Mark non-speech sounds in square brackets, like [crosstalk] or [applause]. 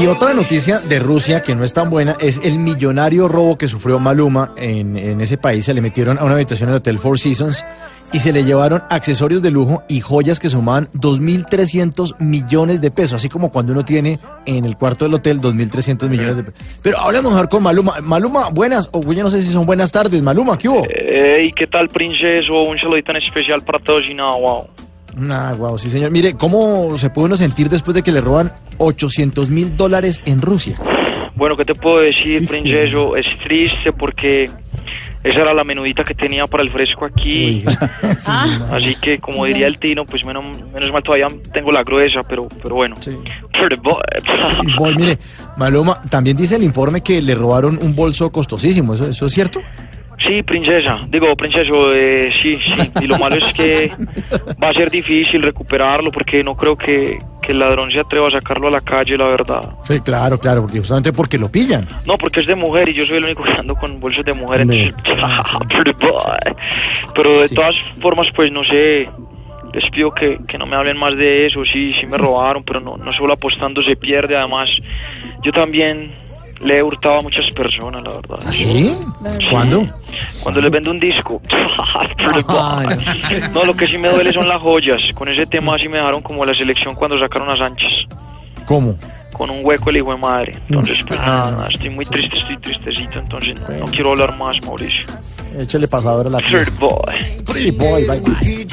Y otra noticia de Rusia que no es tan buena es el millonario robo que sufrió Maluma en, en ese país. Se le metieron a una habitación en el Hotel Four Seasons y se le llevaron accesorios de lujo y joyas que sumaban 2.300 millones de pesos, así como cuando uno tiene en el cuarto del hotel 2.300 millones de pesos. Pero hablemos mejor con Maluma. Maluma, buenas, o yo no sé si son buenas tardes. Maluma, ¿qué hubo? Hey, ¿qué tal, princeso? Un saludito en especial para todos y nada, wow. Ah, wow, sí, señor. Mire, ¿cómo se puede uno sentir después de que le roban 800 mil dólares en Rusia? Bueno, ¿qué te puedo decir, princeso? Es triste porque esa era la menudita que tenía para el fresco aquí. [laughs] [laughs] Sí, Así que, como diría el Tino, pues menos, menos mal todavía tengo la gruesa, pero, pero bueno. Sí. Boy, mire, Maluma, también dice el informe que le robaron un bolso costosísimo. ¿Eso, eso es cierto? Sí, princesa. Digo, princeso, eh, sí, sí. Y lo malo es que va a ser difícil recuperarlo porque no creo que, que el ladrón se atreva a sacarlo a la calle, la verdad. Sí, claro, claro, porque justamente porque lo pillan. No, porque es de mujer y yo soy el único que ando con bolsos de mujer. Entonces- [laughs] boy. Pero de Sí. todas formas, pues no sé. Les pido que, que no me hablen más de eso. Sí, sí me [laughs] robaron, pero no, no solo apostando se pierde. Además, yo también le he hurtado a muchas personas, la verdad. ¿Ah, ¿Sí? ¿Cuándo? Cuando les vendo un disco. [laughs] Ay, no. Lo que sí me duele son las joyas. Con ese tema sí me dejaron como la selección cuando sacaron a Sánchez. ¿Cómo? Con un hueco el hijo de madre. Entonces, pues Ah. nada, estoy muy triste, estoy tristecito. Entonces, no, no quiero hablar más, Mauricio. Échale pasador a la pieza. boy. Pretty boy, bye bye.